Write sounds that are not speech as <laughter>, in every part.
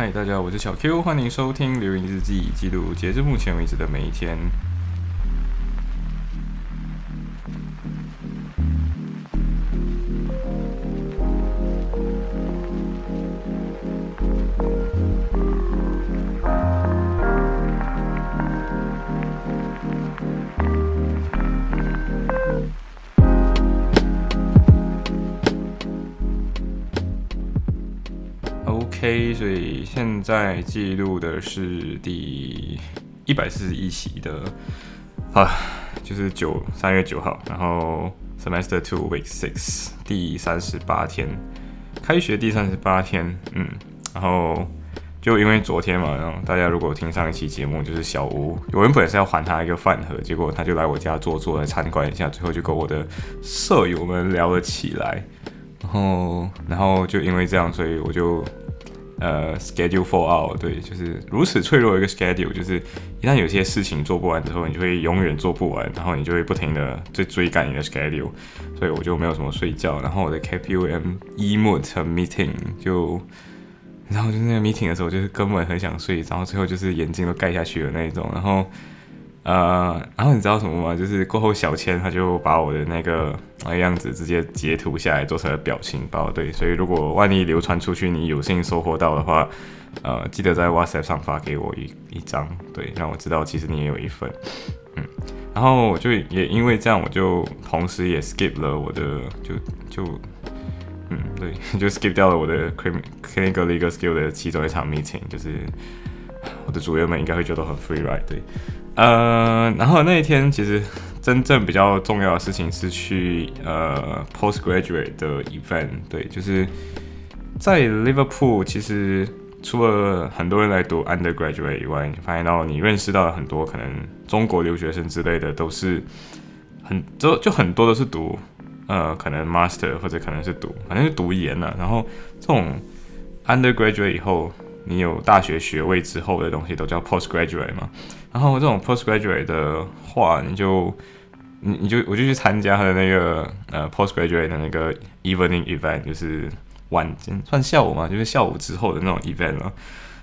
嗨，大家好，我是小 Q，欢迎收听流言日记，记录截至目前为止的每一天。所以现在记录的是第一百四十一期的啊，就是九三月九号，然后 Semester Two Week Six 第三十八天，开学第三十八天，嗯，然后就因为昨天嘛，然后大家如果听上一期节目，就是小吴，我原本是要还他一个饭盒，结果他就来我家坐坐来参观一下，最后就跟我的舍友们聊了起来，然后然后就因为这样，所以我就。呃，schedule for out，对，就是如此脆弱一个 schedule，就是一旦有些事情做不完之后，你就会永远做不完，然后你就会不停的在追赶你的 schedule，所以我就没有什么睡觉，然后我的 KPM emot meeting 就，然后就那个 meeting 的时候，就是根本很想睡，然后最后就是眼睛都盖下去了那一种，然后。呃，然后你知道什么吗？就是过后小千他就把我的那个那个样子直接截图下来做成了表情包，对，所以如果万一流传出去，你有幸收获到的话，呃，记得在 WhatsApp 上发给我一一张，对，让我知道其实你也有一份，嗯，然后我就也因为这样，我就同时也 skip 了我的，就就，嗯，对，<laughs> 就 skip 掉了我的 clinical legal skill 的其中一场 meeting，就是我的组员们应该会觉得很 free ride，对。呃，然后那一天其实真正比较重要的事情是去呃 postgraduate 的 event，对，就是在 Liverpool，其实除了很多人来读 undergraduate 以外，你发现到你认识到了很多可能中国留学生之类的，都是很就就很多都是读呃可能 master 或者可能是读反正是读研了，然后这种 undergraduate 以后。你有大学学位之后的东西都叫 postgraduate 嘛？然后这种 postgraduate 的话，你就你你就我就去参加他的那个呃 postgraduate 的那个 evening event，就是晚间算下午嘛，就是下午之后的那种 event 了。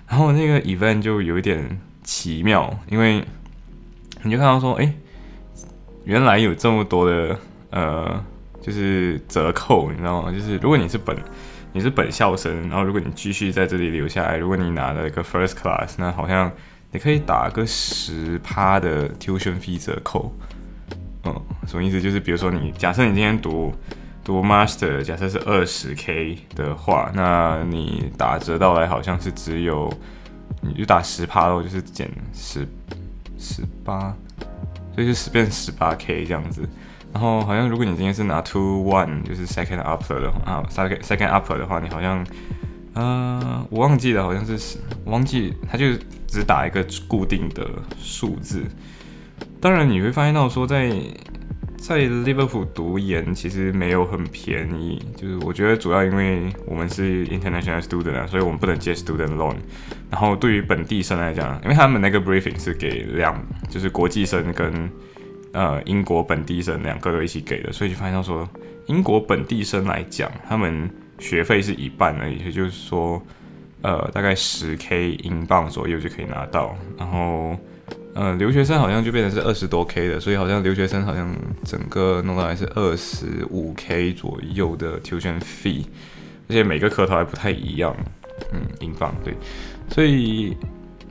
然后那个 event 就有一点奇妙，因为你就看到说，哎，原来有这么多的呃，就是折扣，你知道吗？就是如果你是本你是本校生，然后如果你继续在这里留下来，如果你拿了一个 first class，那好像你可以打个十趴的 tuition fee 折扣。嗯，什么意思？就是比如说你假设你今天读读 master，假设是二十 k 的话，那你打折到来好像是只有你就打十趴喽，就是减十十八，所以就十变十八 k 这样子。然后好像如果你今天是拿 two one 就是 second upper 的话啊，second second upper 的话，你好像呃我忘记了，好像是忘记，他就只打一个固定的数字。当然你会发现到说在在 Liverpool 读研其实没有很便宜，就是我觉得主要因为我们是 international student 啊，所以我们不能借 student loan。然后对于本地生来讲，因为他们那个 briefing 是给两就是国际生跟呃，英国本地生两个都一起给的，所以就发现到说，英国本地生来讲，他们学费是一半而已，也就是说，呃，大概十 K 英镑左右就可以拿到。然后，呃，留学生好像就变成是二十多 K 的，所以好像留学生好像整个弄到来是二十五 K 左右的 tuition fee，而且每个科头还不太一样，嗯，英镑对，所以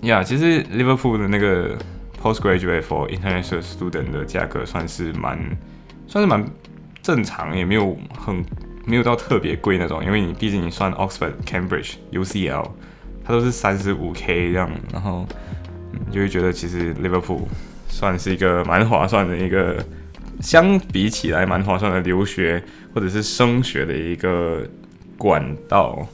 呀，其实 Liverpool 的那个。Postgraduate for international student 的价格算是蛮，算是蛮正常，也没有很没有到特别贵那种。因为你毕竟你算 Oxford、Cambridge、UCL，它都是三十五 K 这样，然后你就会觉得其实 Liverpool 算是一个蛮划算的一个，相比起来蛮划算的留学或者是升学的一个管道，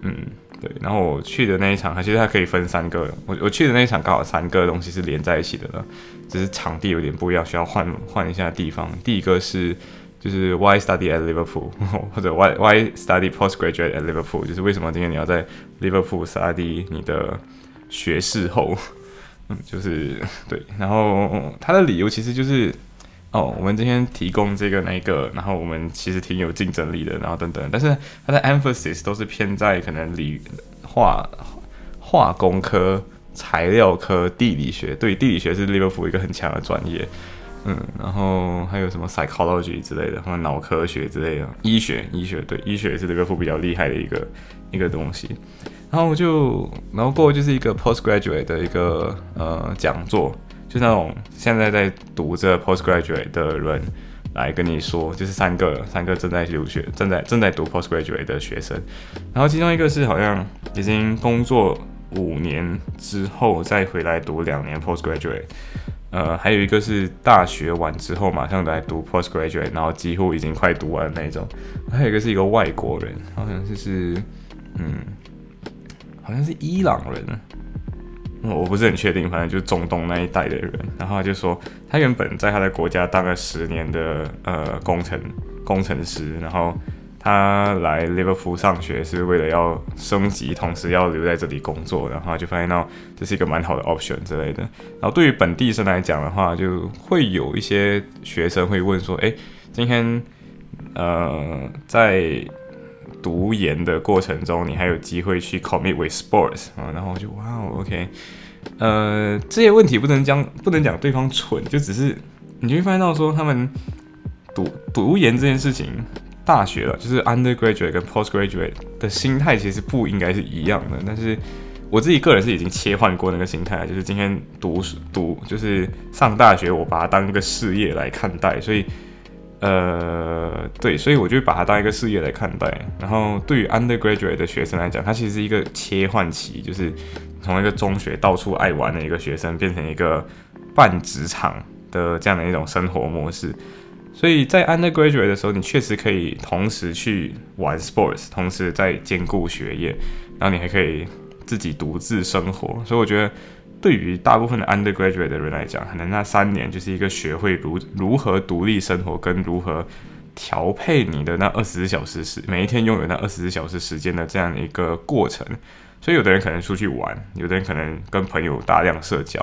嗯。对，然后我去的那一场，它其实它可以分三个。我我去的那一场刚好三个东西是连在一起的了，只是场地有点不一样，需要换换一下地方。第一个是就是 Why study at Liverpool，<laughs> 或者 Why Why study postgraduate at Liverpool，就是为什么今天你要在 Liverpool study 你的学士后？<laughs> 嗯，就是对。然后他的理由其实就是。哦，我们今天提供这个那个，然后我们其实挺有竞争力的，然后等等，但是它的 emphasis 都是偏在可能理化化工科、材料科、地理学。对，地理学是利物浦一个很强的专业。嗯，然后还有什么 psychology 之类的，或者脑科学之类的，医学，医学对，医学是利物浦比较厉害的一个一个东西。然后就，然后过后就是一个 postgraduate 的一个呃讲座，就那种现在在读着 postgraduate 的人来跟你说，就是三个三个正在留学、正在正在读 postgraduate 的学生，然后其中一个是好像已经工作五年之后再回来读两年 postgraduate。呃，还有一个是大学完之后马上来读 postgraduate，然后几乎已经快读完那种。还有一个是一个外国人，好像就是嗯，好像是伊朗人，我不是很确定，反正就是中东那一带的人。然后他就说，他原本在他的国家当了十年的呃工程工程师，然后。他来利物浦上学是为了要升级，同时要留在这里工作，然后就发现到这是一个蛮好的 option 之类的。然后对于本地生来讲的话，就会有一些学生会问说：“哎，今天呃在读研的过程中，你还有机会去 commit with sports 啊？”然后我就哇，OK，呃，这些问题不能讲不能讲对方蠢，就只是你就会发现到说他们读读研这件事情。大学了，就是 undergraduate 跟 postgraduate 的心态其实不应该是一样的。但是我自己个人是已经切换过那个心态，就是今天读读就是上大学，我把它当一个事业来看待。所以，呃，对，所以我就把它当一个事业来看待。然后对于 undergraduate 的学生来讲，它其实是一个切换期，就是从一个中学到处爱玩的一个学生，变成一个半职场的这样的一种生活模式。所以在 undergraduate 的时候，你确实可以同时去玩 sports，同时在兼顾学业，然后你还可以自己独自生活。所以我觉得，对于大部分的 undergraduate 的人来讲，可能那三年就是一个学会如如何独立生活，跟如何调配你的那二十四小时时，每一天拥有那二十四小时时间的这样的一个过程。所以有的人可能出去玩，有的人可能跟朋友大量社交。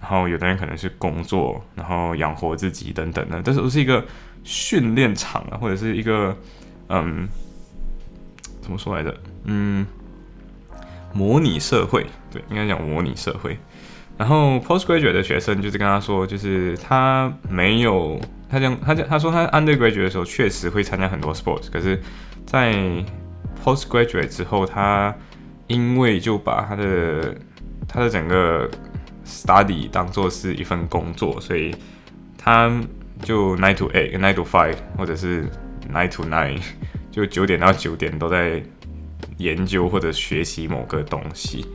然后有的人可能是工作，然后养活自己等等的，但是都是一个训练场啊，或者是一个嗯，怎么说来着？嗯，模拟社会，应该讲模拟社会。然后 postgraduate 的学生就是跟他说，就是他没有，他讲他讲他说他 undergraduate 的时候确实会参加很多 sports，可是，在 postgraduate 之后，他因为就把他的他的整个 study 当做是一份工作，所以他就 nine to eight、nine to five，或者是 nine to nine，就九点到九点都在研究或者学习某个东西。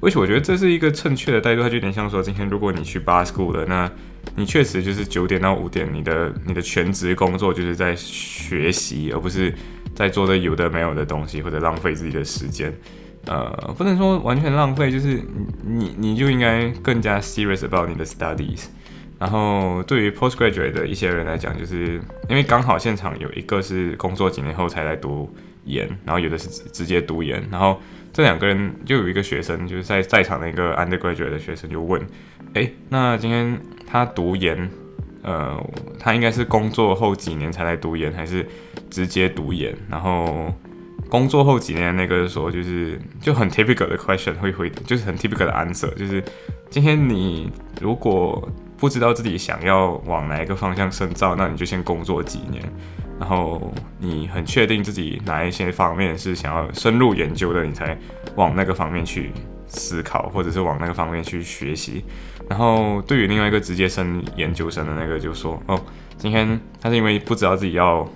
而且我觉得这是一个正确的态度，它就有点像说，今天如果你去 bar school 了，那你确实就是九点到五点，你的你的全职工作就是在学习，而不是在做的有的没有的东西，或者浪费自己的时间。呃，不能说完全浪费，就是你你就应该更加 serious about 你的 studies。然后对于 postgraduate 的一些人来讲，就是因为刚好现场有一个是工作几年后才来读研，然后有的是直接读研。然后这两个人就有一个学生，就是在在场的一个 undergraduate 的学生就问：哎，那今天他读研，呃，他应该是工作后几年才来读研，还是直接读研？然后工作后几年那个时候，就是就很 typical 的 question 会回，就是很 typical 的 answer，就是今天你如果不知道自己想要往哪一个方向深造，那你就先工作几年，然后你很确定自己哪一些方面是想要深入研究的，你才往那个方面去思考，或者是往那个方面去学习。然后对于另外一个直接升研究生的那个就说，哦，今天他是因为不知道自己要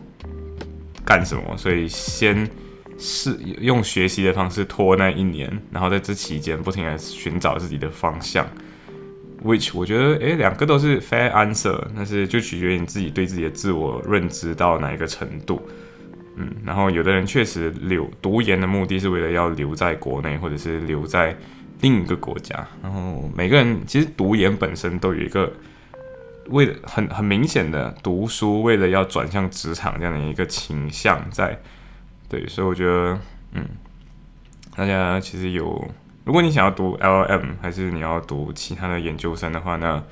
干什么，所以先。试用学习的方式拖那一年，然后在这期间不停的寻找自己的方向。Which 我觉得，诶，两个都是 fair answer，但是就取决于你自己对自己的自我认知到哪一个程度。嗯，然后有的人确实留读研的目的是为了要留在国内，或者是留在另一个国家。然后每个人其实读研本身都有一个为了很很明显的读书，为了要转向职场这样的一个倾向在。对，所以我觉得，嗯，大家其实有，如果你想要读 LM，还是你要读其他的研究生的话，那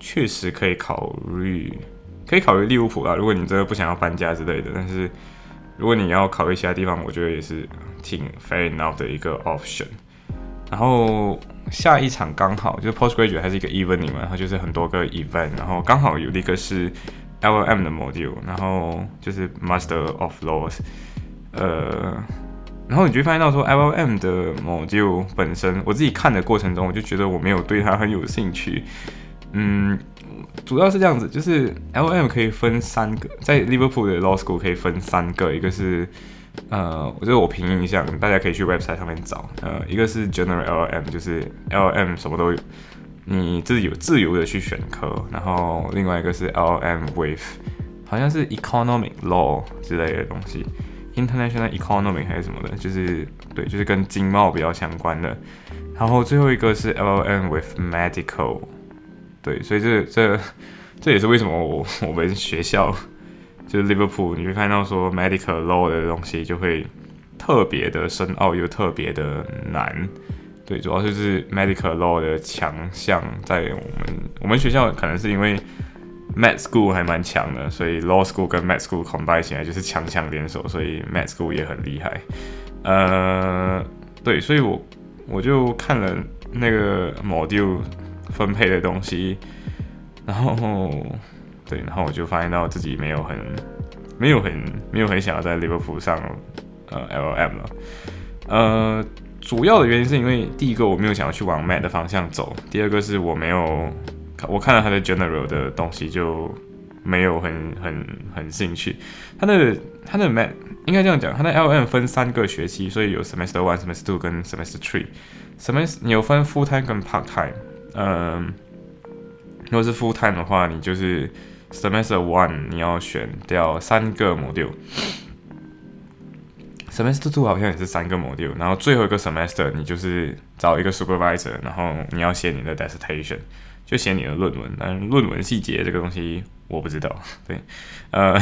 确实可以考虑，可以考虑利物浦啦。如果你真的不想要搬家之类的，但是如果你要考虑其他地方，我觉得也是挺 fair enough 的一个 option。然后下一场刚好就是 postgraduate 还是一个 evening 嘛，然后就是很多个 event，然后刚好有一个是 L M 的 module，然后就是 Master of Laws，呃，然后你就会发现到说 LLM 的 module 本身，我自己看的过程中，我就觉得我没有对它很有兴趣，嗯。主要是这样子，就是 L M 可以分三个，在 Liverpool 的 Law School 可以分三个，一个是呃，我觉得我凭印象，大家可以去 website 上面找，呃，一个是 General L M，就是 L M 什么都有，你自己有自由的去选科，然后另外一个是 L M with，好像是 Economic Law 之类的东西，International Economy 还是什么的，就是对，就是跟经贸比较相关的，然后最后一个是 LLM with Medical。对，所以这这这也是为什么我我们学校就是 Liverpool，你会看到说 medical law 的东西就会特别的深奥又特别的难。对，主要就是 medical law 的强项在我们我们学校可能是因为 med school 还蛮强的，所以 law school 跟 med school combine 起来就是强强联手，所以 med school 也很厉害。呃，对，所以我我就看了那个 module。分配的东西，然后对，然后我就发现到自己没有很没有很没有很想要在 Liverpool 上呃 LM 了，呃，主要的原因是因为第一个我没有想要去往 Mat 的方向走，第二个是我没有我看了他的 General 的东西就没有很很很兴趣，他的他的 man 应该这样讲，他的 LM 分三个学期，所以有 Semester One、Semester Two 跟 Semester Three，Semester 你有分 Full Time 跟 Part Time。嗯，如果是 full time 的话，你就是 semester one 你要选掉三个 module，semester two 好像也是三个 module，然后最后一个 semester 你就是找一个 supervisor，然后你要写你的 dissertation，就写你的论文。但论文细节这个东西我不知道。<laughs> 对，呃，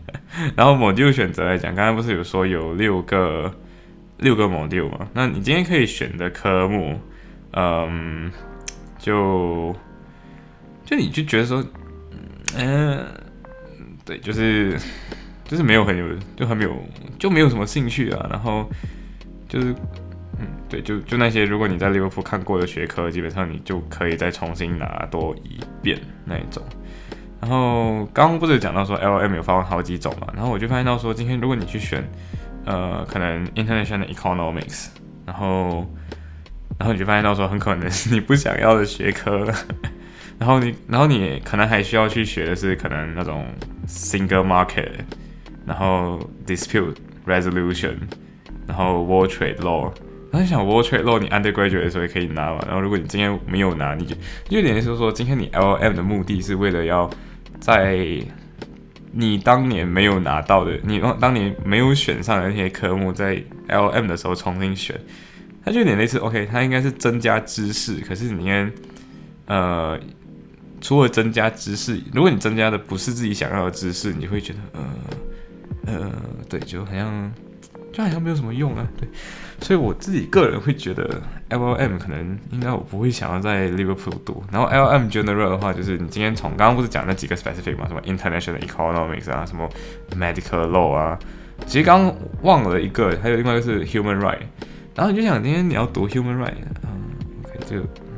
<laughs> 然后 module 选择来讲，刚刚不是有说有六个六个 module 吗？那你今天可以选的科目，嗯。就就你就觉得说，嗯，对，就是就是没有很有，就很没有，就没有什么兴趣啊。然后就是，对，就就那些，如果你在利物浦看过的学科，基本上你就可以再重新拿多一遍那一种。然后刚刚不是讲到说 L M 有分好几种嘛？然后我就发现到说，今天如果你去选，呃，可能 International Economics，然后。然后你就发现到说很可能是你不想要的学科了，<laughs> 然后你，然后你可能还需要去学的是可能那种 single market，然后 dispute resolution，然后 world trade law。然后想 world trade law 你 undergraduate 的时候也可以拿嘛。然后如果你今天没有拿，你就就有点就是说今天你 L M 的目的是为了要在你当年没有拿到的，你当年没有选上的那些科目，在 L M 的时候重新选。它就有点类似，OK，它应该是增加知识，可是你看，呃，除了增加知识，如果你增加的不是自己想要的知识，你会觉得，呃，呃，对，就好像，就好像没有什么用啊，对，所以我自己个人会觉得，LLM 可能应该我不会想要在 Liverpool 读，然后 LM General 的话，就是你今天从刚刚不是讲那几个 specific 嘛，什么 International Economics 啊，什么 Medical Law 啊，其实刚忘了一个，还有另外一个是 Human Right。然后你就想，今天你要读 human Right，嗯，OK，这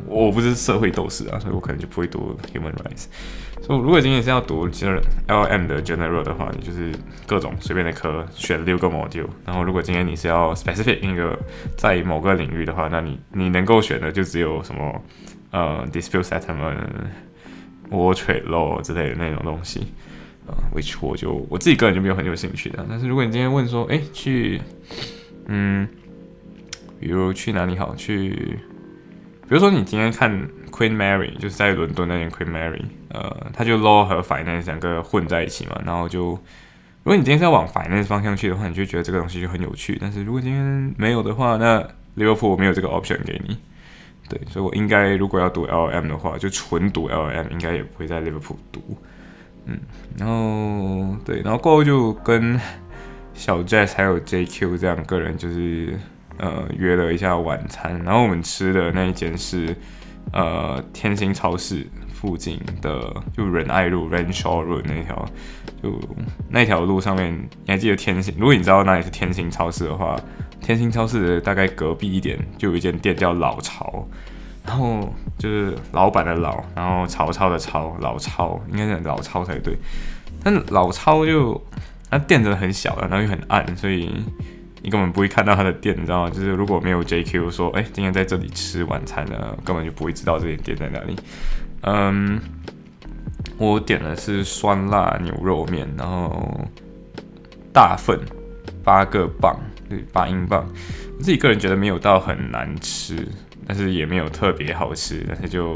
我不是社会斗士啊，所以我可能就不会读 human rights。所以如果今天是要读 LM 的 general 的话，你就是各种随便的科选六个 module。然后如果今天你是要 specific 一个在某个领域的话，那你你能够选的就只有什么呃 dispute settlement、world trade law 之类的那种东西啊，which 我就我自己个人就没有很有兴趣的。但是如果你今天问说，哎，去，嗯。比如去哪里好？去，比如说你今天看 Queen Mary，就是在伦敦那间 Queen Mary，呃，它就 law 和 finance 两个混在一起嘛。然后就，如果你今天是要往 finance 方向去的话，你就觉得这个东西就很有趣。但是如果今天没有的话，那 Liverpool 没有这个 option 给你。对，所以我应该如果要读 LM 的话，就纯读 LM，应该也不会在 Liverpool 读。嗯，然后对，然后过后就跟小 Jazz 还有 JQ 这两个人就是。呃，约了一下晚餐，然后我们吃的那一间是呃天星超市附近的，就仁爱路 Renshaw Road 那条，就那条路上面，你还记得天星？如果你知道哪里是天星超市的话，天星超市的大概隔壁一点就有一间店叫老巢，然后就是老板的老，然后曹操的操，老超应该是老超才对。但老超就他店真的很小，然后又很暗，所以你根本不会看到他的店，你知道吗？就是如果没有 JQ 说，哎，今天在这里吃晚餐呢，根本就不会知道这间店在哪里。嗯，我点的是酸辣牛肉面，然后大份八个磅，对，八英镑。我自己个人觉得没有到很难吃，但是也没有特别好吃。但是就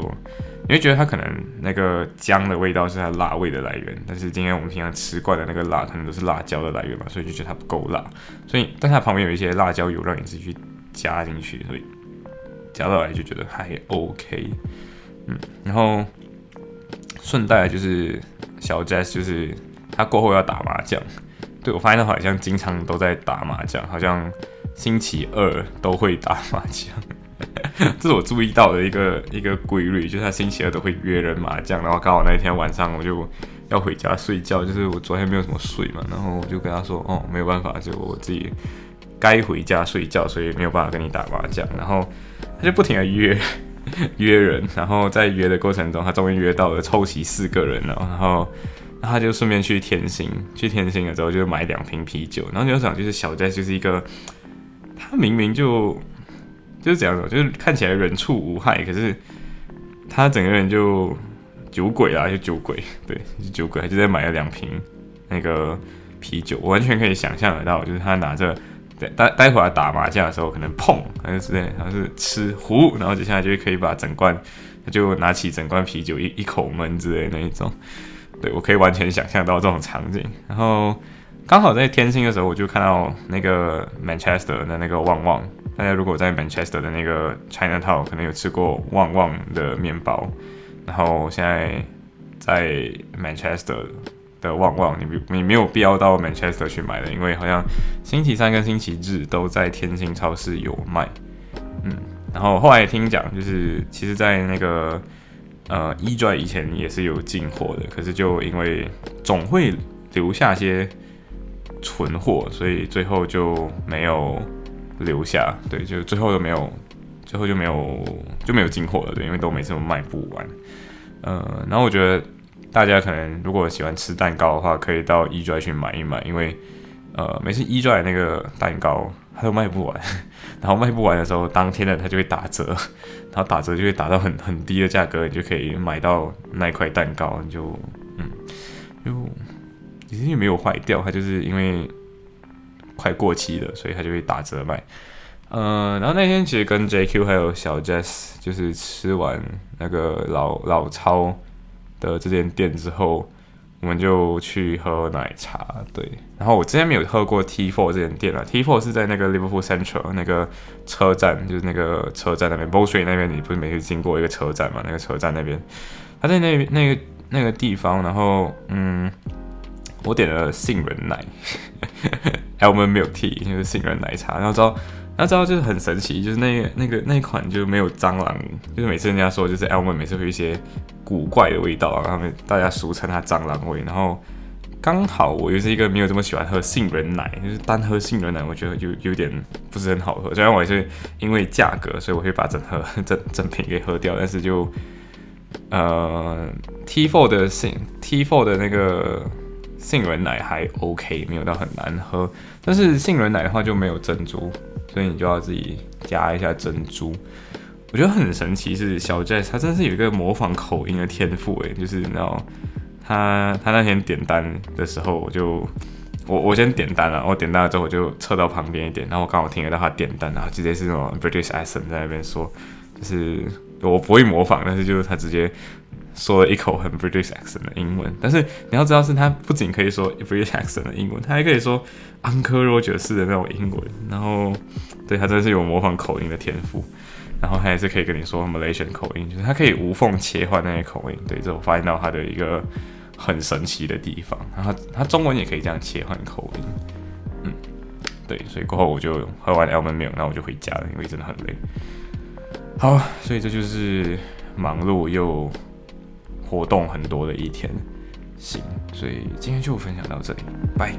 你会觉得它可能那个姜的味道是它辣味的来源，但是今天我们平常吃惯的那个辣可能都是辣椒的来源嘛，所以就觉得它不够辣。所以，但它旁边有一些辣椒油让你自己去加进去，所以加到来就觉得还 OK。嗯，然后顺带就是小 Jazz，就是他过后要打麻将。对我发现他好像经常都在打麻将，好像星期二都会打麻将。<laughs> 这是我注意到的一个一个规律，就是他星期二都会约人麻将。然后刚好那一天晚上我就要回家睡觉，就是我昨天没有什么睡嘛，然后我就跟他说：“哦，没有办法，就我自己该回家睡觉，所以没有办法跟你打麻将。”然后他就不停的约。<laughs> 约人，然后在约的过程中，他终于约到了凑齐四个人了，然后他就顺便去天星，去天星了之后就买两瓶啤酒，然后你就想就是小 J 就是一个，他明明就就是这样子，就是看起来人畜无害，可是他整个人就酒鬼啊，就酒鬼，对，酒鬼，就在买了两瓶那个啤酒，我完全可以想象得到，就是他拿着。待待待会儿打麻将的时候，可能碰还是之类，好像是吃壶，然后接下来就可以把整罐，他就拿起整罐啤酒一一口闷之类那一种。对我可以完全想象到这种场景。然后刚好在天星的时候，我就看到那个 Manchester 的那个旺旺。大家如果在 Manchester 的那个 China Town 可能有吃过旺旺的面包，然后现在在 Manchester。的旺旺，你你没有必要到 Manchester 去买的，因为好像星期三跟星期日都在天星超市有卖。嗯，然后后来听讲，就是其实，在那个呃 e d r 以前也是有进货的，可是就因为总会留下些存货，所以最后就没有留下。对，就最后都没有，最后就没有就没有进货了，对，因为都每次都卖不完。呃，然后我觉得。大家可能如果喜欢吃蛋糕的话，可以到 E Dry 去买一买，因为呃每次 E Dry 那个蛋糕它都卖不完，<laughs> 然后卖不完的时候，当天的它就会打折，然后打折就会打到很很低的价格，你就可以买到那块蛋糕，你就嗯就其实也没有坏掉，它就是因为快过期了，所以它就会打折卖。呃，然后那天其实跟 JQ 还有小 Jess 就是吃完那个老老超。的这间店之后，我们就去喝奶茶。对，然后我之前没有喝过 T Four 这间店了。T Four 是在那个 Liverpool Central 那个车站，就是那个车站那边 b o l s t r e e t 那边，你不是每次经过一个车站嘛？那个车站那边，他在那那个那个地方。然后，嗯，我点了杏仁奶，Almond Milk Tea，就是杏仁奶茶。然后之后。那知道就是很神奇，就是那那个那一款就没有蟑螂，就是每次人家说就是 L 们每次会一些古怪的味道，然后大家俗称它蟑螂味。然后刚好我又是一个没有这么喜欢喝杏仁奶，就是单喝杏仁奶我觉得有有点不是很好喝。虽然我也是因为价格，所以我会把整盒 <laughs> 整整瓶给喝掉，但是就呃 T Four 的杏 T Four 的那个杏仁奶还 OK，没有到很难喝。但是杏仁奶的话就没有珍珠。所以你就要自己加一下珍珠，我觉得很神奇，是小 Jazz 他真是有一个模仿口音的天赋诶，就是你知道他他那天点单的时候，我就我我先点单了，我点单了之后我就撤到旁边一点，然后我刚好听得到他点单，然后直接是那种 British accent 在那边说，就是我不会模仿，但是就是他直接。说了一口很 British accent 的英文，但是你要知道，是他不仅可以说 British accent 的英文，他还可以说 Uncle Roger 式的那种英文。然后，对他真的是有模仿口音的天赋。然后他也是可以跟你说 Malaysian 口音，就是他可以无缝切换那些口音。对，这我发现到他的一个很神奇的地方。然后他中文也可以这样切换口音。嗯，对，所以过后我就喝完 Almond Milk，然后我就回家了，因为真的很累。好，所以这就是忙碌又。活动很多的一天，行，所以今天就分享到这里，拜。